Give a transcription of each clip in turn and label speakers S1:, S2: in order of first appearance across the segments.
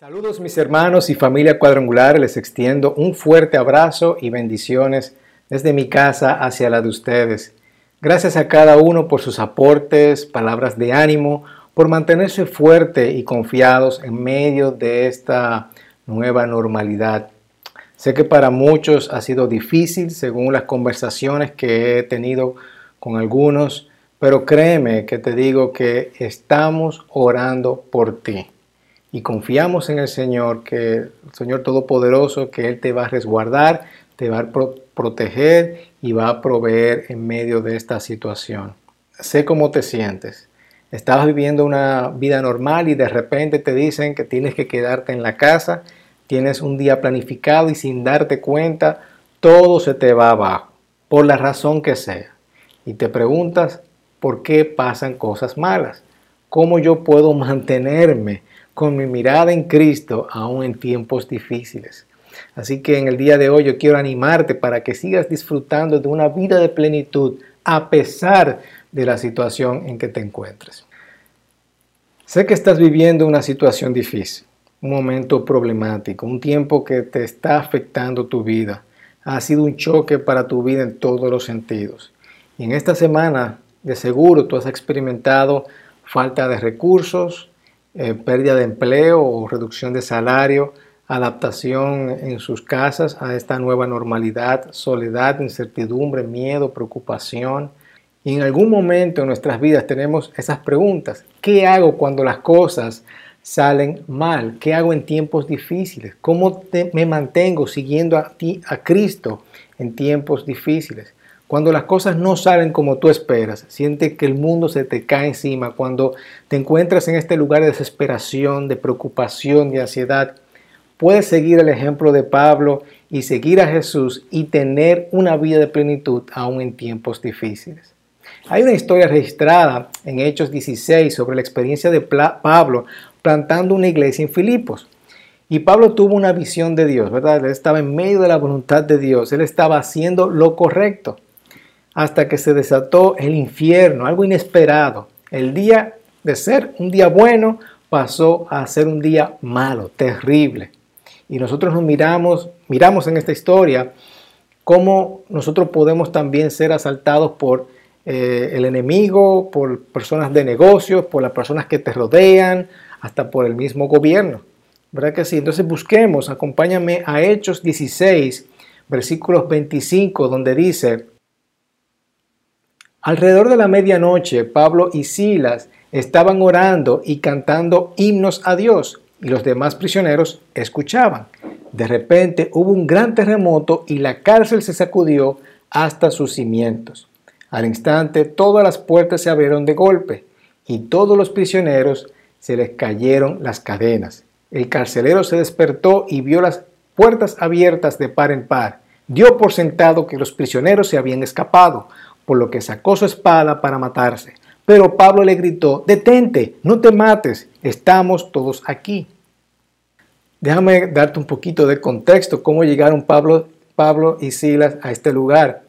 S1: Saludos mis hermanos y familia cuadrangular, les extiendo un fuerte abrazo y bendiciones desde mi casa hacia la de ustedes. Gracias a cada uno por sus aportes, palabras de ánimo, por mantenerse fuerte y confiados en medio de esta nueva normalidad. Sé que para muchos ha sido difícil según las conversaciones que he tenido con algunos, pero créeme que te digo que estamos orando por ti y confiamos en el Señor, que el Señor Todopoderoso, que Él te va a resguardar, te va a proteger y va a proveer en medio de esta situación. Sé cómo te sientes. Estabas viviendo una vida normal y de repente te dicen que tienes que quedarte en la casa, tienes un día planificado y sin darte cuenta, todo se te va abajo, por la razón que sea. Y te preguntas, ¿por qué pasan cosas malas? ¿Cómo yo puedo mantenerme con mi mirada en Cristo aún en tiempos difíciles. Así que en el día de hoy yo quiero animarte para que sigas disfrutando de una vida de plenitud a pesar de la situación en que te encuentres. Sé que estás viviendo una situación difícil, un momento problemático, un tiempo que te está afectando tu vida. Ha sido un choque para tu vida en todos los sentidos. Y en esta semana, de seguro, tú has experimentado falta de recursos, eh, pérdida de empleo o reducción de salario, adaptación en sus casas a esta nueva normalidad, soledad, incertidumbre, miedo, preocupación. Y en algún momento en nuestras vidas tenemos esas preguntas. ¿Qué hago cuando las cosas salen mal? ¿Qué hago en tiempos difíciles? ¿Cómo me mantengo siguiendo a, ti, a Cristo en tiempos difíciles? Cuando las cosas no salen como tú esperas, sientes que el mundo se te cae encima, cuando te encuentras en este lugar de desesperación, de preocupación, de ansiedad, puedes seguir el ejemplo de Pablo y seguir a Jesús y tener una vida de plenitud aún en tiempos difíciles. Hay una historia registrada en Hechos 16 sobre la experiencia de Pablo plantando una iglesia en Filipos. Y Pablo tuvo una visión de Dios, ¿verdad? Él estaba en medio de la voluntad de Dios, él estaba haciendo lo correcto hasta que se desató el infierno, algo inesperado. El día de ser un día bueno pasó a ser un día malo, terrible. Y nosotros nos miramos, miramos en esta historia cómo nosotros podemos también ser asaltados por eh, el enemigo, por personas de negocios, por las personas que te rodean, hasta por el mismo gobierno. ¿Verdad que sí? Entonces busquemos, acompáñame a Hechos 16, versículos 25, donde dice, Alrededor de la medianoche, Pablo y Silas estaban orando y cantando himnos a Dios, y los demás prisioneros escuchaban. De repente hubo un gran terremoto y la cárcel se sacudió hasta sus cimientos. Al instante todas las puertas se abrieron de golpe y todos los prisioneros se les cayeron las cadenas. El carcelero se despertó y vio las puertas abiertas de par en par. Dio por sentado que los prisioneros se habían escapado por lo que sacó su espada para matarse. Pero Pablo le gritó, detente, no te mates, estamos todos aquí. Déjame darte un poquito de contexto, cómo llegaron Pablo, Pablo y Silas a este lugar.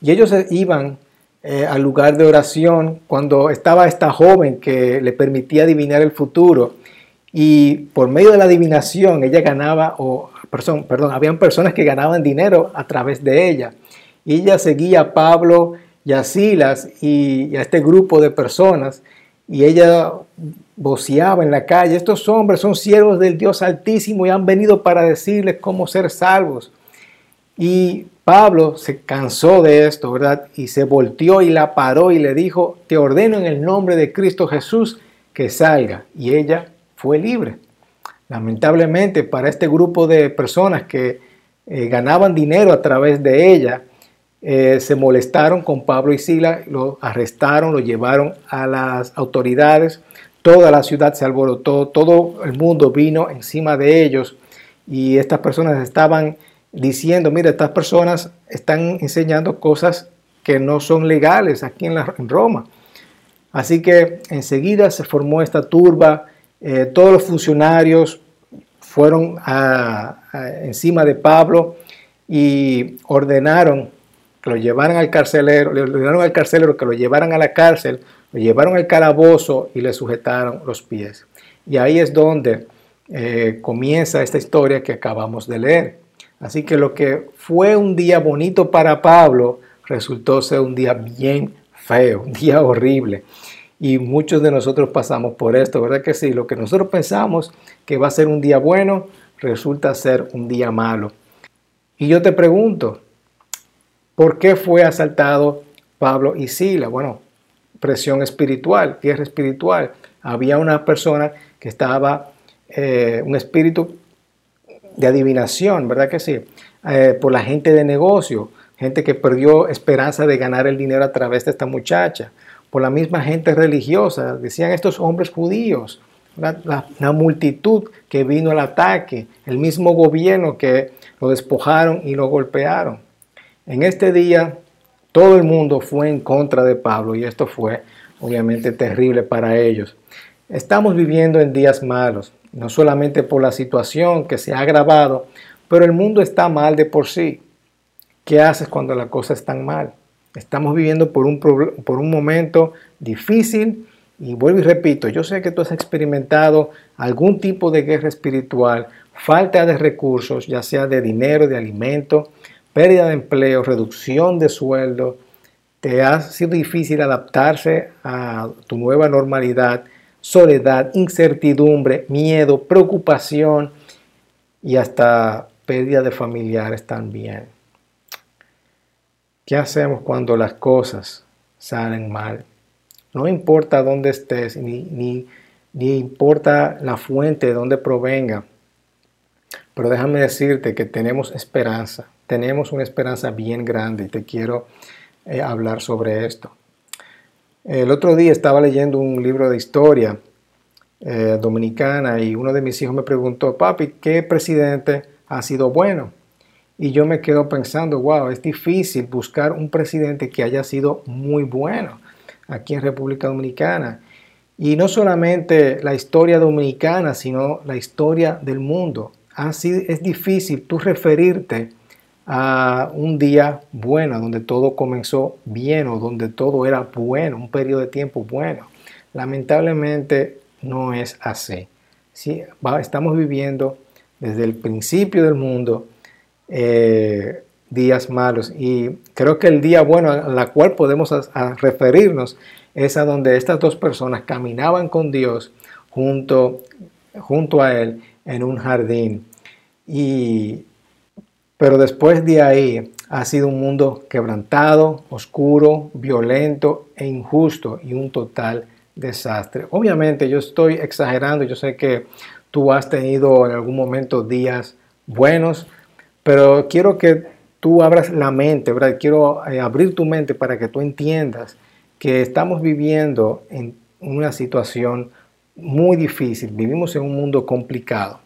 S1: Y ellos iban eh, al lugar de oración cuando estaba esta joven que le permitía adivinar el futuro. Y por medio de la adivinación ella ganaba, o perdón, perdón, habían personas que ganaban dinero a través de ella. Ella seguía a Pablo y a Silas y, a este grupo de personas y ella voceaba en la calle, estos hombres son siervos del Dios Altísimo y han venido para decirles cómo ser salvos. Y Pablo se cansó de esto, ¿verdad? Y se volteó y la paró y le dijo, te ordeno en el nombre de Cristo Jesús que salga. Y ella fue libre. Lamentablemente para este grupo de personas que eh, ganaban dinero a través de ella, eh, se molestaron con Pablo y Sila, lo arrestaron, lo llevaron a las autoridades, toda la ciudad se alborotó, todo el mundo vino encima de ellos y estas personas estaban diciendo, mira, estas personas están enseñando cosas que no son legales aquí en, Roma. Así que enseguida se formó esta turba, eh, todos los funcionarios fueron encima de Pablo y ordenaron que lo llevaran al carcelero, le ordenaron al carcelero que lo llevaran a la cárcel, lo llevaron al calabozo y le sujetaron los pies. Y ahí es donde eh, comienza esta historia que acabamos de leer. Así que lo que fue un día bonito para Pablo resultó ser un día bien feo, un día horrible. Y muchos de nosotros pasamos por esto, ¿verdad que sí? Lo que nosotros pensamos que va a ser un día bueno, resulta ser un día malo. Y yo te pregunto, ¿por qué fue asaltado Pablo y Sila? Bueno, presión espiritual, guerra espiritual. Había una persona que estaba, eh, un espíritu de adivinación, ¿verdad que sí? Eh, por la gente de negocio, gente que perdió esperanza de ganar el dinero a través de esta muchacha, por la misma gente religiosa, decían estos hombres judíos, la, la, multitud que vino al ataque, el mismo gobierno que lo despojaron y lo golpearon. En este día todo el mundo fue en contra de Pablo y esto fue obviamente terrible para ellos. Estamos viviendo en días malos, no solamente por la situación que se ha agravado, pero el mundo está mal de por sí. ¿Qué haces cuando las cosas están mal? Estamos viviendo por un, por un momento difícil y vuelvo y repito, yo sé que tú has experimentado algún tipo de guerra espiritual, falta de recursos, ya sea de dinero, de alimento, pérdida de empleo, reducción de sueldo. Te ha sido difícil adaptarse a tu nueva normalidad, soledad, incertidumbre, miedo, preocupación y hasta pérdida de familiares también. ¿Qué hacemos cuando las cosas salen mal? No importa dónde estés, ni, ni, ni importa la fuente de dónde provenga, pero déjame decirte que tenemos esperanza, tenemos una esperanza bien grande y te quiero eh, hablar sobre esto. El otro día estaba leyendo un libro de historia eh, dominicana y uno de mis hijos me preguntó, papi, ¿qué presidente ha sido bueno? Y yo me quedo pensando, wow, es difícil buscar un presidente que haya sido muy bueno aquí en República Dominicana. Y no solamente la historia dominicana, sino la historia del mundo. Así es difícil tú referirte a un día bueno, donde todo comenzó bien o donde todo era bueno, un periodo de tiempo bueno. Lamentablemente no es así. ¿sí? Estamos viviendo desde el principio del mundo eh, días malos y creo que el día bueno a la cual podemos referirnos es a donde estas dos personas caminaban con Dios junto, junto a Él en un jardín. Y, pero después de ahí ha sido un mundo quebrantado, oscuro, violento e injusto y un total desastre. Obviamente yo estoy exagerando, yo sé que tú has tenido en algún momento días buenos, pero quiero que tú abras la mente. Quiero eh, abrir tu mente para que tú entiendas que estamos viviendo en una situación muy difícil, vivimos en un mundo complicado.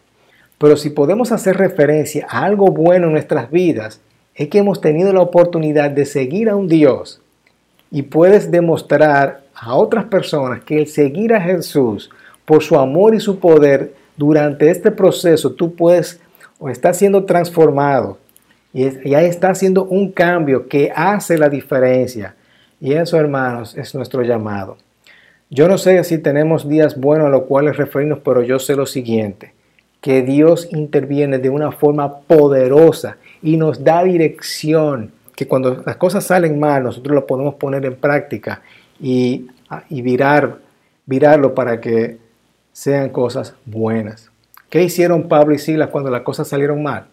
S1: Pero si podemos hacer referencia a algo bueno en nuestras vidas, es que hemos tenido la oportunidad de seguir a un Dios y puedes demostrar a otras personas que el seguir a Jesús por su amor y su poder durante este proceso tú puedes o estás siendo transformado y ya está haciendo un cambio que hace la diferencia. Y eso, hermanos, es nuestro llamado. Yo no sé si tenemos días buenos a los cuales referirnos, pero yo sé lo siguiente que Dios interviene de una forma poderosa y nos da dirección, que cuando las cosas salen mal, nosotros lo podemos poner en práctica y, y virar, virarlo para que sean cosas buenas. ¿Qué hicieron Pablo y Silas cuando las cosas salieron mal?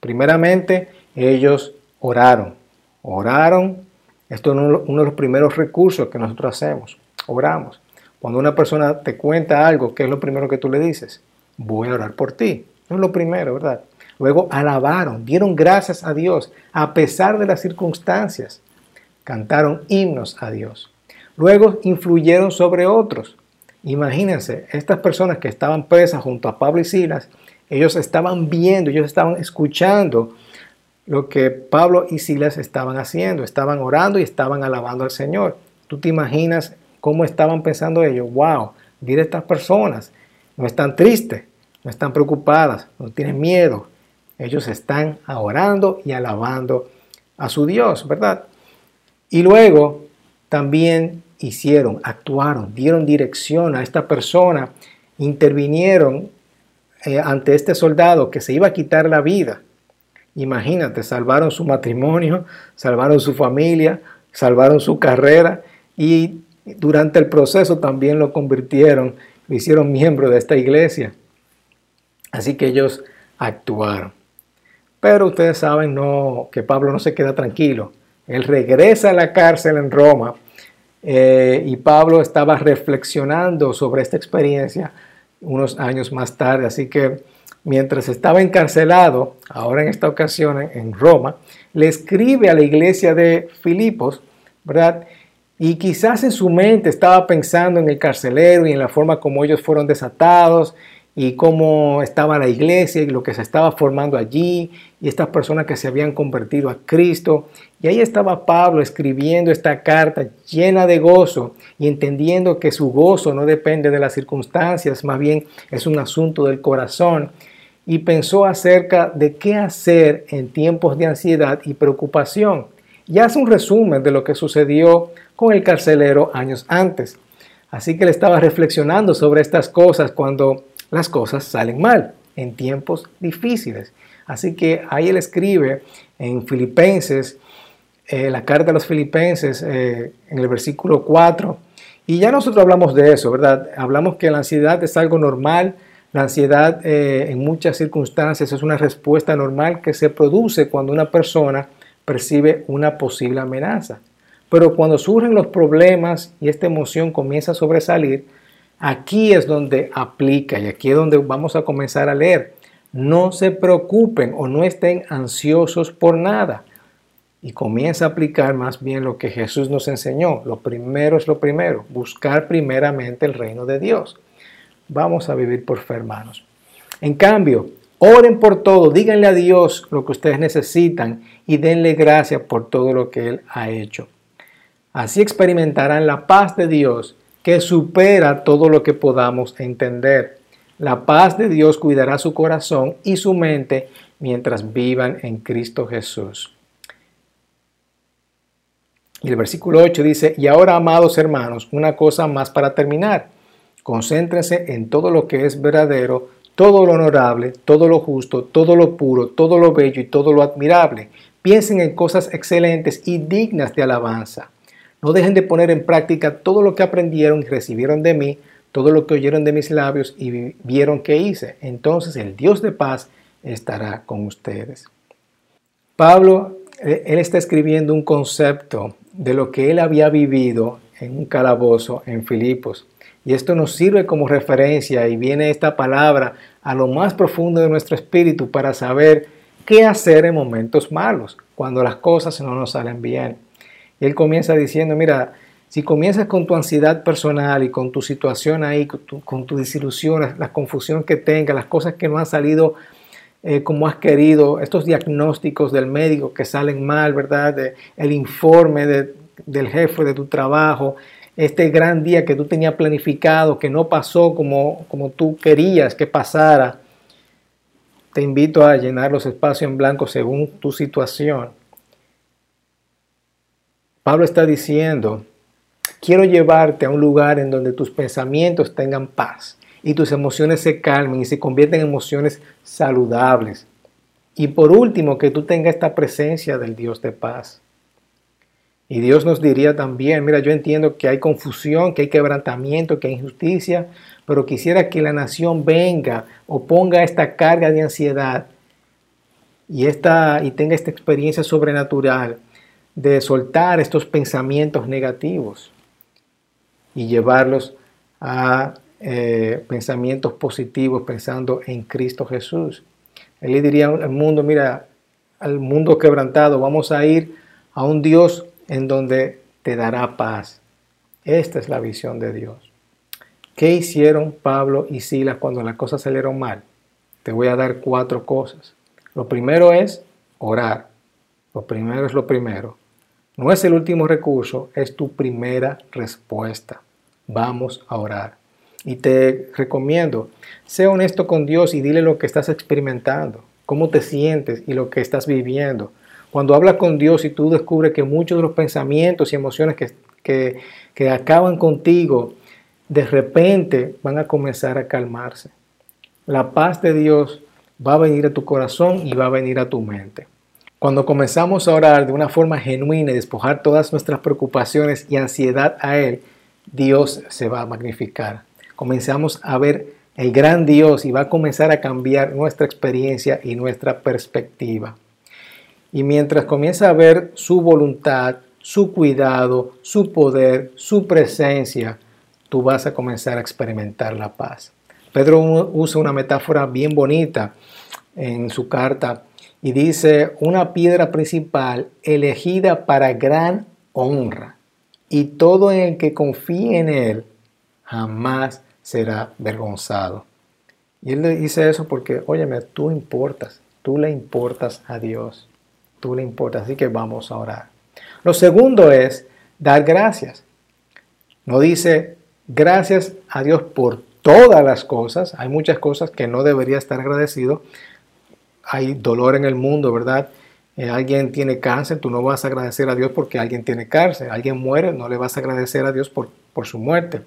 S1: Primeramente, ellos oraron. Oraron. Esto es uno de los primeros recursos que nosotros hacemos. Oramos. Cuando una persona te cuenta algo, ¿qué es lo primero que tú le dices? Voy a orar por ti. Eso es lo primero, ¿verdad? Luego alabaron, dieron gracias a Dios a pesar de las circunstancias. Cantaron himnos a Dios. Luego influyeron sobre otros. Imagínense, estas personas que estaban presas junto a Pablo y Silas, ellos estaban viendo, ellos estaban escuchando lo que Pablo y Silas estaban haciendo, estaban orando y estaban alabando al Señor. ¿Tú te imaginas cómo estaban pensando ellos? Wow, mira estas personas, no están tristes, no están preocupadas, no tienen miedo. Ellos están orando y alabando a su Dios, ¿verdad? Y luego también hicieron, actuaron, dieron dirección a esta persona, intervinieron eh, ante este soldado que se iba a quitar la vida. Imagínate, salvaron su matrimonio, salvaron su familia, salvaron su carrera y durante el proceso también lo convirtieron, lo hicieron miembro de esta iglesia. Así que ellos actuaron. Pero ustedes saben no, que Pablo no se queda tranquilo. Él regresa a la cárcel en Roma eh, y Pablo estaba reflexionando sobre esta experiencia unos años más tarde. Así que mientras estaba encarcelado, ahora en esta ocasión en Roma, le escribe a la iglesia de Filipos, ¿verdad? Y quizás en su mente estaba pensando en el carcelero y en la forma como ellos fueron desatados y cómo estaba la iglesia y lo que se estaba formando allí y estas personas que se habían convertido a Cristo. Y ahí estaba Pablo escribiendo esta carta llena de gozo y entendiendo que su gozo no depende de las circunstancias, más bien es un asunto del corazón. Y pensó acerca de qué hacer en tiempos de ansiedad y preocupación. Y hace un resumen de lo que sucedió con el carcelero años antes. Así que él estaba reflexionando sobre estas cosas cuando las cosas salen mal en tiempos difíciles. Así que ahí él escribe en Filipenses, eh, la carta de los Filipenses, eh, en el versículo 4, y ya nosotros hablamos de eso, ¿verdad? Hablamos que la ansiedad es algo normal, la ansiedad eh, en muchas circunstancias es una respuesta normal que se produce cuando una persona percibe una posible amenaza. Pero cuando surgen los problemas y esta emoción comienza a sobresalir, Aquí es donde aplica y aquí es donde vamos a comenzar a leer. No se preocupen o no estén ansiosos por nada. Y comienza a aplicar más bien lo que Jesús nos enseñó. Lo primero es lo primero, buscar primeramente el reino de Dios. Vamos a vivir por fe, hermanos. En cambio, oren por todo, díganle a Dios lo que ustedes necesitan y denle gracias por todo lo que Él ha hecho. Así experimentarán la paz de Dios que supera todo lo que podamos entender. La paz de Dios cuidará su corazón y su mente mientras vivan en Cristo Jesús. Y el versículo 8 dice, y ahora, amados hermanos, una cosa más para terminar. Concéntrense en todo lo que es verdadero, todo lo honorable, todo lo justo, todo lo puro, todo lo bello y todo lo admirable. Piensen en cosas excelentes y dignas de alabanza. No dejen de poner en práctica todo lo que aprendieron y recibieron de mí, todo lo que oyeron de mis labios y vieron que hice. Entonces el Dios de paz estará con ustedes. Pablo, eh, él está escribiendo un concepto de lo que él había vivido en un calabozo en Filipos. Y esto nos sirve como referencia y viene esta palabra a lo más profundo de nuestro espíritu para saber qué hacer en momentos malos, cuando las cosas no nos salen bien él comienza diciendo, mira, si comienzas con tu ansiedad personal y con tu situación ahí, con tu, tu desilusión, la confusión que tengas, las cosas que no han salido eh, como has querido, estos diagnósticos del médico que salen mal, ¿verdad? el informe del jefe de tu trabajo, este gran día que tú tenías planificado, que no pasó como, como tú querías que pasara. Te invito a llenar los espacios en blanco según tu situación Pablo está diciendo, quiero llevarte a un lugar en donde tus pensamientos tengan paz y tus emociones se calmen y se convierten en emociones saludables. Y por último, que tú tengas esta presencia del Dios de paz. Y Dios nos diría también, mira, yo entiendo que hay confusión, que hay quebrantamiento, que hay injusticia, pero quisiera que la nación venga o ponga esta carga de ansiedad y, esta, y tenga esta experiencia sobrenatural de soltar estos pensamientos negativos y llevarlos a eh, pensamientos positivos pensando en Cristo Jesús. Él le diría al mundo, mira, al mundo quebrantado, vamos a ir a un Dios en donde te dará paz. Esta es la visión de Dios. ¿Qué hicieron Pablo y Silas cuando las cosas salieron mal? Te voy a dar cuatro cosas. Lo primero es orar. Lo primero es lo primero. No es el último recurso, es tu primera respuesta. Vamos a orar. Y te recomiendo, sé honesto con Dios y dile lo que estás experimentando, cómo te sientes y lo que estás viviendo. Cuando hablas con Dios y tú descubres que muchos de los pensamientos y emociones que, que acaban contigo, de repente van a comenzar a calmarse. la paz de Dios va a venir a tu corazón y va a venir a tu mente. Cuando comenzamos a orar de una forma genuina y despojar todas nuestras preocupaciones y ansiedad a Él, Dios se va a magnificar. Comenzamos a ver el gran Dios y va a comenzar a cambiar nuestra experiencia y nuestra perspectiva. Y mientras comienza a ver su voluntad, su cuidado, su poder, su presencia, tú vas a comenzar a experimentar la paz. Pedro usa una metáfora bien bonita en su carta y dice una piedra principal elegida para gran honra y todo el que confíe en él jamás será vergonzado. Y él le dice eso porque, óyeme, tú importas, tú le importas a Dios, tú le importas, así que vamos a orar. Lo segundo es dar gracias. No dice gracias a Dios por todas las cosas, hay muchas cosas que no debería estar agradecido. Hay dolor en el mundo, ¿verdad? Eh, alguien tiene cáncer, tú no vas a agradecer a Dios porque alguien tiene cáncer. Alguien muere, no le vas a agradecer a Dios por, por su muerte.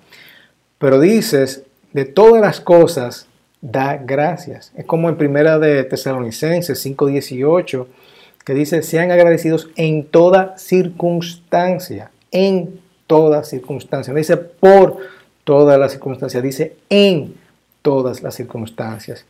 S1: Pero dices, de todas las cosas, da gracias. Es como en primera de Tesalonicenses 5:18, que dice, sean agradecidos en toda circunstancia, en toda circunstancia. No dice por todas las circunstancias, dice en todas las circunstancias.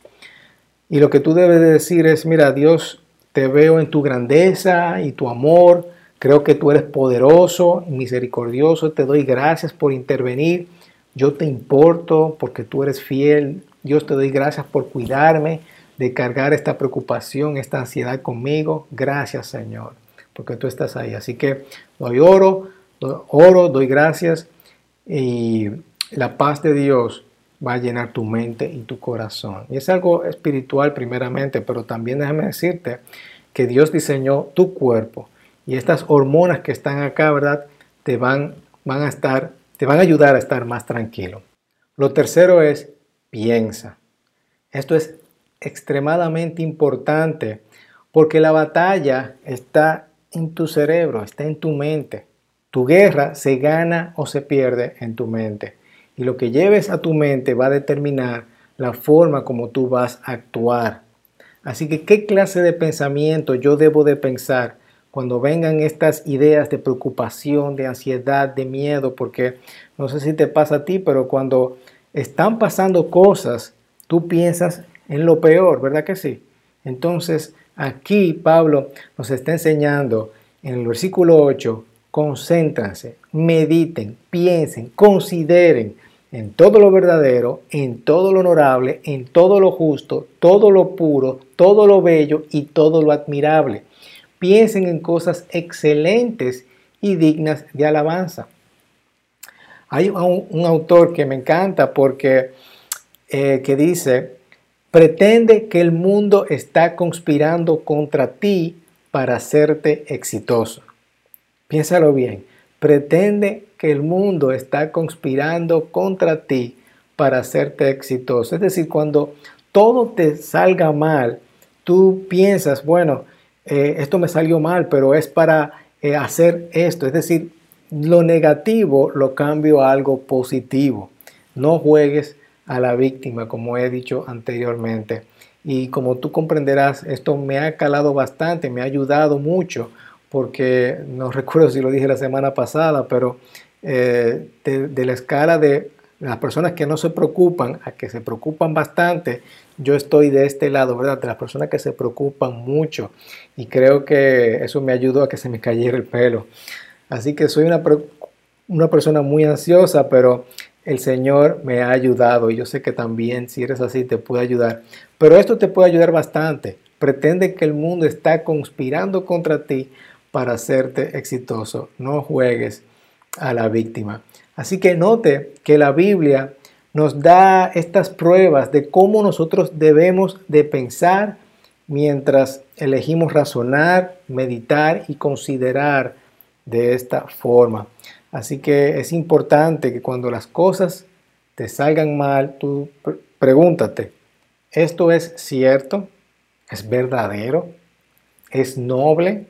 S1: Y lo que tú debes de decir es, mira, Dios, te veo en tu grandeza y tu amor, creo que tú eres poderoso y misericordioso, te doy gracias por intervenir yo te importo porque tú eres fiel. Dios te doy gracias por cuidarme, de cargar esta preocupación, esta ansiedad conmigo. Gracias, Señor, porque tú estás ahí. Así que doy oro, oro, doy gracias y la paz de Dios va a llenar tu mente y tu corazón. Y es algo espiritual primeramente, pero también déjame decirte que Dios diseñó tu cuerpo y estas hormonas que están acá, ¿verdad? Te van, van a estar te van a ayudar a estar más tranquilo. Lo tercero es piensa. Esto es extremadamente importante porque la batalla está en tu cerebro, está en tu mente. Tu guerra se gana o se pierde en tu mente. Y lo que lleves a tu mente va a determinar la forma como tú vas a actuar. Así que, ¿qué clase de pensamiento yo debo de pensar cuando vengan estas ideas de preocupación, de ansiedad, de miedo, porque no sé si te pasa a ti, pero cuando están pasando cosas, tú piensas en lo peor, ¿verdad que sí? Entonces, aquí Pablo nos está enseñando en el versículo 8, concéntranse, mediten, piensen, consideren en todo lo verdadero, en todo lo honorable, en todo lo justo, todo lo puro, todo lo bello y todo lo admirable piensen en cosas excelentes y dignas de alabanza. Hay un, autor que me encanta porque eh, que dice, pretende que el mundo está conspirando contra ti para hacerte exitoso. Piénsalo bien, pretende que el mundo está conspirando contra ti para hacerte exitoso. Es decir, cuando todo te salga mal, tú piensas, bueno, eh, esto me salió mal, pero es para eh, hacer esto. Es decir, lo negativo lo cambio a algo positivo. No juegues a la víctima, como he dicho anteriormente. Y como tú comprenderás, esto me ha calado bastante, me ha ayudado mucho, porque no recuerdo si lo dije la semana pasada, pero eh, de la escala de las personas que no se preocupan a que se preocupan bastante, yo estoy de este lado, ¿verdad? De las personas que se preocupan mucho y creo que eso me ayudó a que se me cayera el pelo. Así que soy una, una persona muy ansiosa, pero el Señor me ha ayudado y yo sé que también si eres así te puede ayudar. Pero esto te puede ayudar bastante. Pretende que el mundo está conspirando contra ti para hacerte exitoso. No juegues a la víctima. Así que note que la Biblia nos da estas pruebas de cómo nosotros debemos de pensar mientras elegimos razonar, meditar y considerar de esta forma. Así que es importante que cuando las cosas te salgan mal, tú pregúntate, ¿esto es cierto? ¿Es verdadero? ¿Es noble?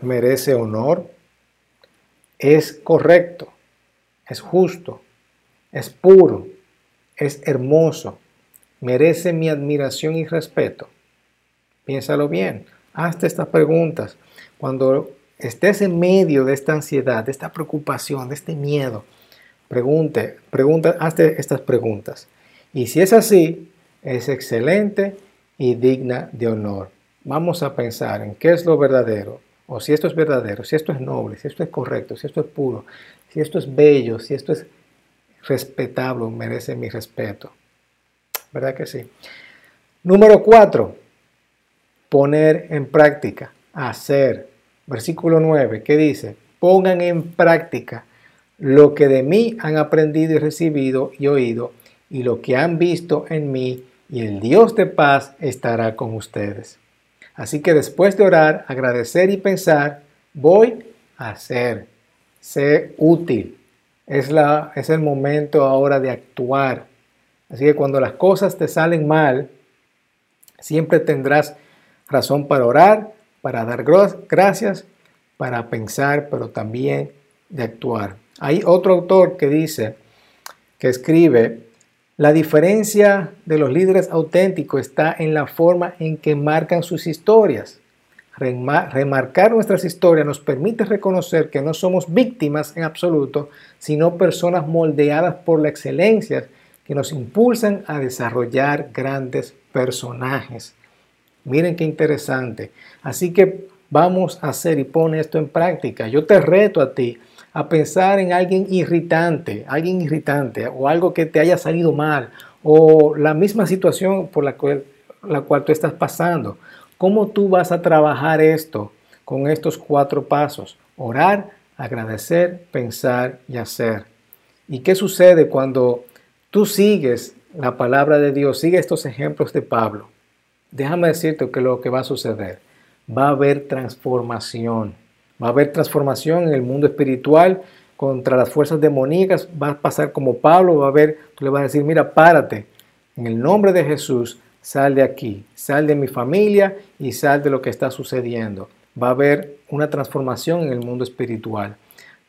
S1: ¿Merece honor? ¿Es correcto? ¿Es justo? ¿Es puro? es hermoso, merece mi admiración y respeto? Piénsalo bien, hazte estas preguntas. Cuando estés en medio de esta ansiedad, de esta preocupación, de este miedo, pregunte, pregunta, hazte estas preguntas. Y si es así, es excelente y digna de honor. Vamos a pensar en qué es lo verdadero, o si esto es verdadero, si esto es noble, si esto es correcto, si esto es puro, si esto es bello, si esto es respetable, merece mi respeto. ¿Verdad que sí? Número cuatro, poner en práctica, hacer. Versículo 9, ¿qué dice? Pongan en práctica lo que de mí han aprendido y recibido y oído, y lo que han visto en mí, y el Dios de paz estará con ustedes. Así que después de orar, agradecer y pensar, voy a hacer. Sé útil. Es, la, es el momento ahora de actuar. Así que cuando las cosas te salen mal, siempre tendrás razón para orar, para dar gracias, para pensar, pero también de actuar. Hay otro autor que dice, que escribe, la diferencia de los líderes auténticos está en la forma en que marcan sus historias. Remarcar nuestras historias nos permite reconocer que no somos víctimas en absoluto, sino personas moldeadas por la excelencia que nos impulsan a desarrollar grandes personajes. Miren qué interesante. Así que vamos a hacer y pone esto en práctica. Yo te reto a ti a pensar en alguien irritante, alguien irritante o algo que te haya salido mal o la misma situación por la cual, la cual tú estás pasando. ¿Cómo tú vas a trabajar esto con estos cuatro pasos? Orar, agradecer, pensar y hacer. ¿Y qué sucede cuando tú sigues la palabra de Dios, sigues estos ejemplos de Pablo? Déjame decirte que lo que va a suceder, va a haber transformación Va a haber transformación en el mundo espiritual contra las fuerzas demoníacas. Va a pasar como Pablo, va a ver, tú le vas a decir, mira, párate. En el nombre de Jesús, sal de aquí, sal de mi familia y sal de lo que está sucediendo. Va a haber una transformación en el mundo espiritual.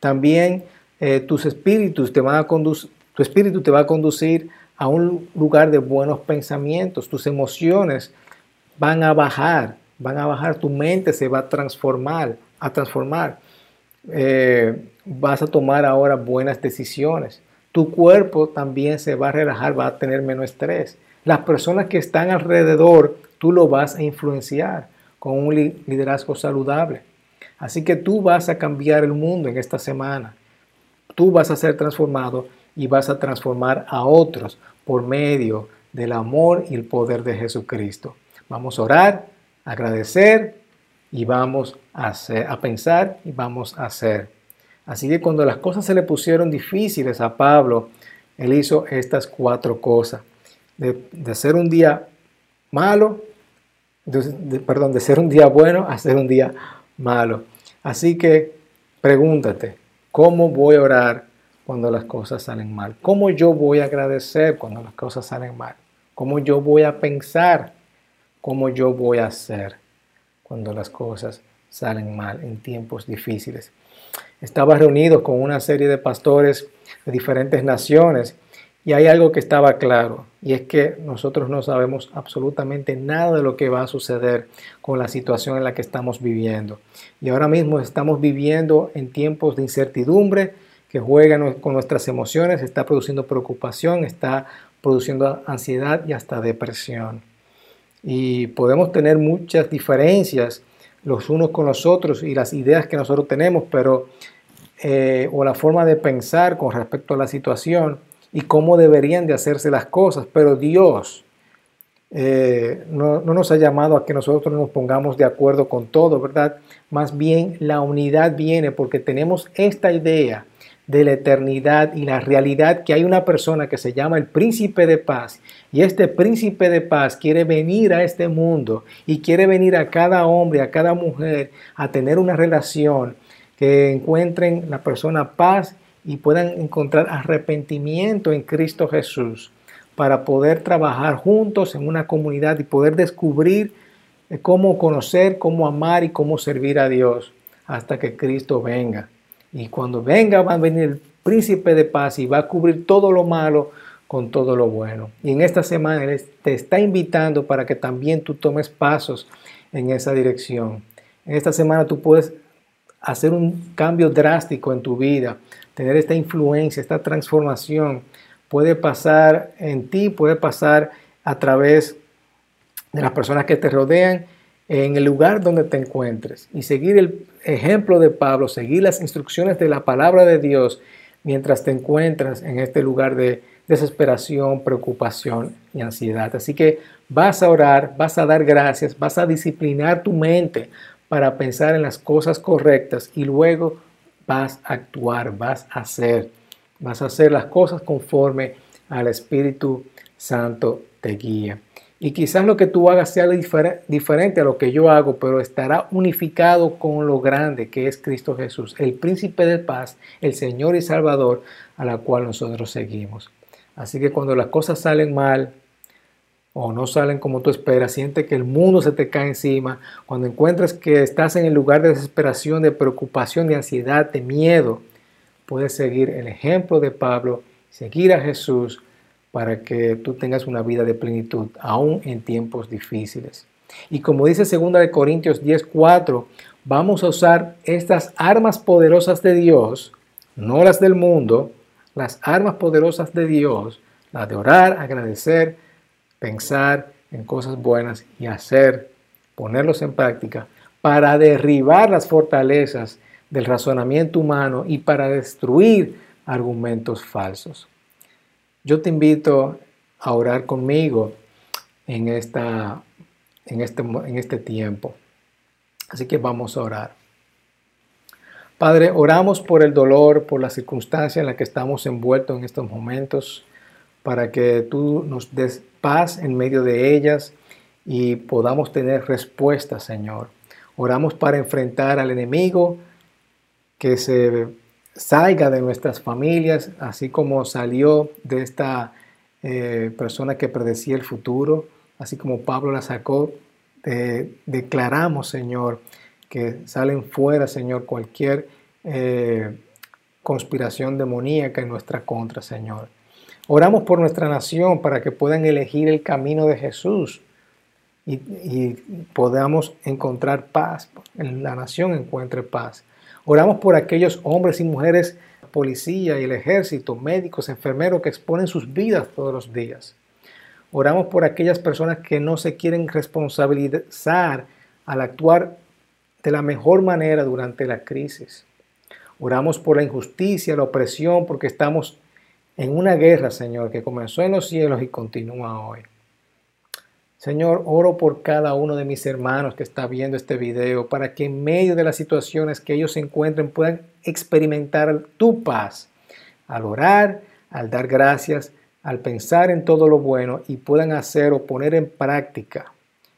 S1: También eh, tus espíritus te van a conducir, tu espíritu te va a conducir a un lugar de buenos pensamientos. Tus emociones van a bajar, van a bajar, tu mente se va a transformar a transformar. Eh, vas a tomar ahora buenas decisiones. Tu cuerpo también se va a relajar, va a tener menos estrés. Las personas que están alrededor, tú lo vas a influenciar con un liderazgo saludable. Así que tú vas a cambiar el mundo en esta semana. Tú vas a ser transformado y vas a transformar a otros por medio del amor y el poder de Jesucristo. Vamos a orar, agradecer y vamos a, hacer, a pensar y vamos a hacer. Así que cuando las cosas se le pusieron difíciles a Pablo, él hizo estas cuatro cosas. De, de ser un día malo, perdón, de ser un día bueno a ser un día malo. Así que pregúntate, ¿cómo voy a orar cuando las cosas salen mal? ¿Cómo yo voy a agradecer cuando las cosas salen mal? ¿Cómo yo voy a pensar? ¿Cómo yo voy a hacer? Cuando las cosas salen mal en tiempos difíciles. Estaba reunido con una serie de pastores de diferentes naciones y hay algo que estaba claro y es que nosotros no sabemos absolutamente nada de lo que va a suceder con la situación en la que estamos viviendo. Y ahora mismo estamos viviendo en tiempos de incertidumbre que juegan con nuestras emociones, está produciendo preocupación, está produciendo ansiedad y hasta depresión y podemos tener muchas diferencias los unos con los otros y las ideas que nosotros tenemos, pero eh, o la forma de pensar con respecto a la situación y cómo deberían de hacerse las cosas, pero Dios eh, no, no, nos ha llamado a que nosotros nos pongamos de acuerdo con todo, ¿verdad? Más bien la unidad viene porque tenemos esta idea de la eternidad y la realidad que hay una persona que se llama el príncipe de paz y este príncipe de paz quiere venir a este mundo y quiere venir a cada hombre, a cada mujer a tener una relación que encuentren la persona paz y puedan encontrar arrepentimiento en Cristo Jesús para poder trabajar juntos en una comunidad y poder descubrir eh, cómo conocer, cómo amar y cómo servir a Dios hasta que Cristo venga. Y cuando venga va a venir el príncipe de paz y va a cubrir todo lo malo con todo lo bueno. Y en esta semana Él te está invitando para que también tú tomes pasos en esa dirección. En esta semana tú puedes hacer un cambio drástico en tu vida, tener esta influencia, esta transformación. Puede pasar en ti, puede pasar a través de las personas que te rodean en el lugar donde te encuentres y seguir el ejemplo de Pablo, seguir las instrucciones de la palabra de Dios mientras te encuentras en este lugar de desesperación, preocupación y ansiedad. Así que vas a orar, vas a dar gracias, vas a disciplinar tu mente para pensar en las cosas correctas y luego vas a actuar, vas a hacer, vas a hacer las cosas conforme al Espíritu Santo te guía. Y quizás lo que tú hagas sea diferente a lo que yo hago, pero estará unificado con lo grande que es Cristo Jesús, el príncipe de paz, el Señor y Salvador, a la cual nosotros seguimos. Así que cuando las cosas salen mal o no salen como tú esperas, siente que el mundo se te cae encima, cuando encuentres que estás en el lugar de desesperación, de preocupación, de ansiedad, de miedo, puedes seguir el ejemplo de Pablo, seguir a Jesús, para que tú tengas una vida de plenitud, aún en tiempos difíciles. Y como dice 2 de Corintios 10:4, vamos a usar estas armas poderosas de Dios, no las del mundo, las armas poderosas de Dios, las de orar, agradecer, pensar en cosas buenas y hacer, ponerlos en práctica, para derribar las fortalezas del razonamiento humano y para destruir argumentos falsos. Yo te invito a orar conmigo en, esta, en, este, en este tiempo. Así que vamos a orar. Padre, oramos por el dolor, por la circunstancia en la que estamos envueltos en estos momentos, para que tú nos des paz en medio de ellas y podamos tener respuesta, Señor. Oramos para enfrentar al enemigo que se salga de nuestras familias, así como salió de esta eh, persona que predecía el futuro, así como Pablo la sacó. declaramos, Señor, que salen fuera, Señor, cualquier eh, conspiración demoníaca en nuestra contra, Señor. Oramos por nuestra nación para que puedan elegir el camino de Jesús y, y podamos encontrar paz, en la nación encuentre paz. Oramos por aquellos hombres y mujeres, policía y el ejército, médicos, enfermeros que exponen sus vidas todos los días. Oramos por aquellas personas que no se quieren responsabilizar al actuar de la mejor manera durante la crisis. Oramos por la injusticia, la opresión, porque estamos en una guerra, Señor, que comenzó en los cielos y continúa hoy. Señor, oro por cada uno de mis hermanos que está viendo este video para que en medio de las situaciones que ellos se encuentren puedan experimentar tu paz al orar, al dar gracias, al pensar en todo lo bueno y puedan hacer o poner en práctica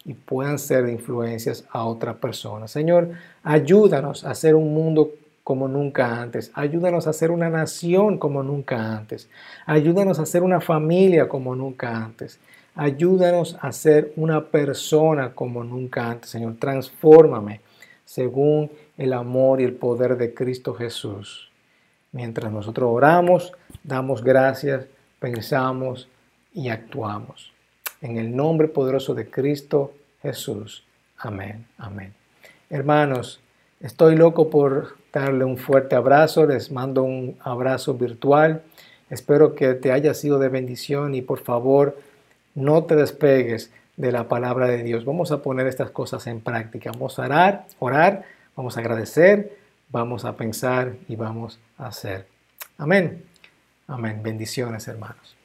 S1: y puedan ser de influencias a otra persona. Señor, ayúdanos a hacer un mundo como nunca antes. Ayúdanos a ser una nación como nunca antes. Ayúdanos a ser una familia como nunca antes. Ayúdanos a ser una persona como nunca antes, Señor. Transfórmame según el amor y el poder de Cristo Jesús. Mientras nosotros oramos, damos gracias, pensamos y actuamos. En el nombre poderoso de Cristo Jesús. Amén, amén. Hermanos, estoy loco por darle un fuerte abrazo. Les mando un abrazo virtual. Espero que te haya sido de bendición y por favor, no te despegues de la palabra de Dios. Vamos a poner estas cosas en práctica. Vamos a orar, orar, vamos a agradecer, vamos a pensar y vamos a hacer. Amén. Amén. Bendiciones, hermanos.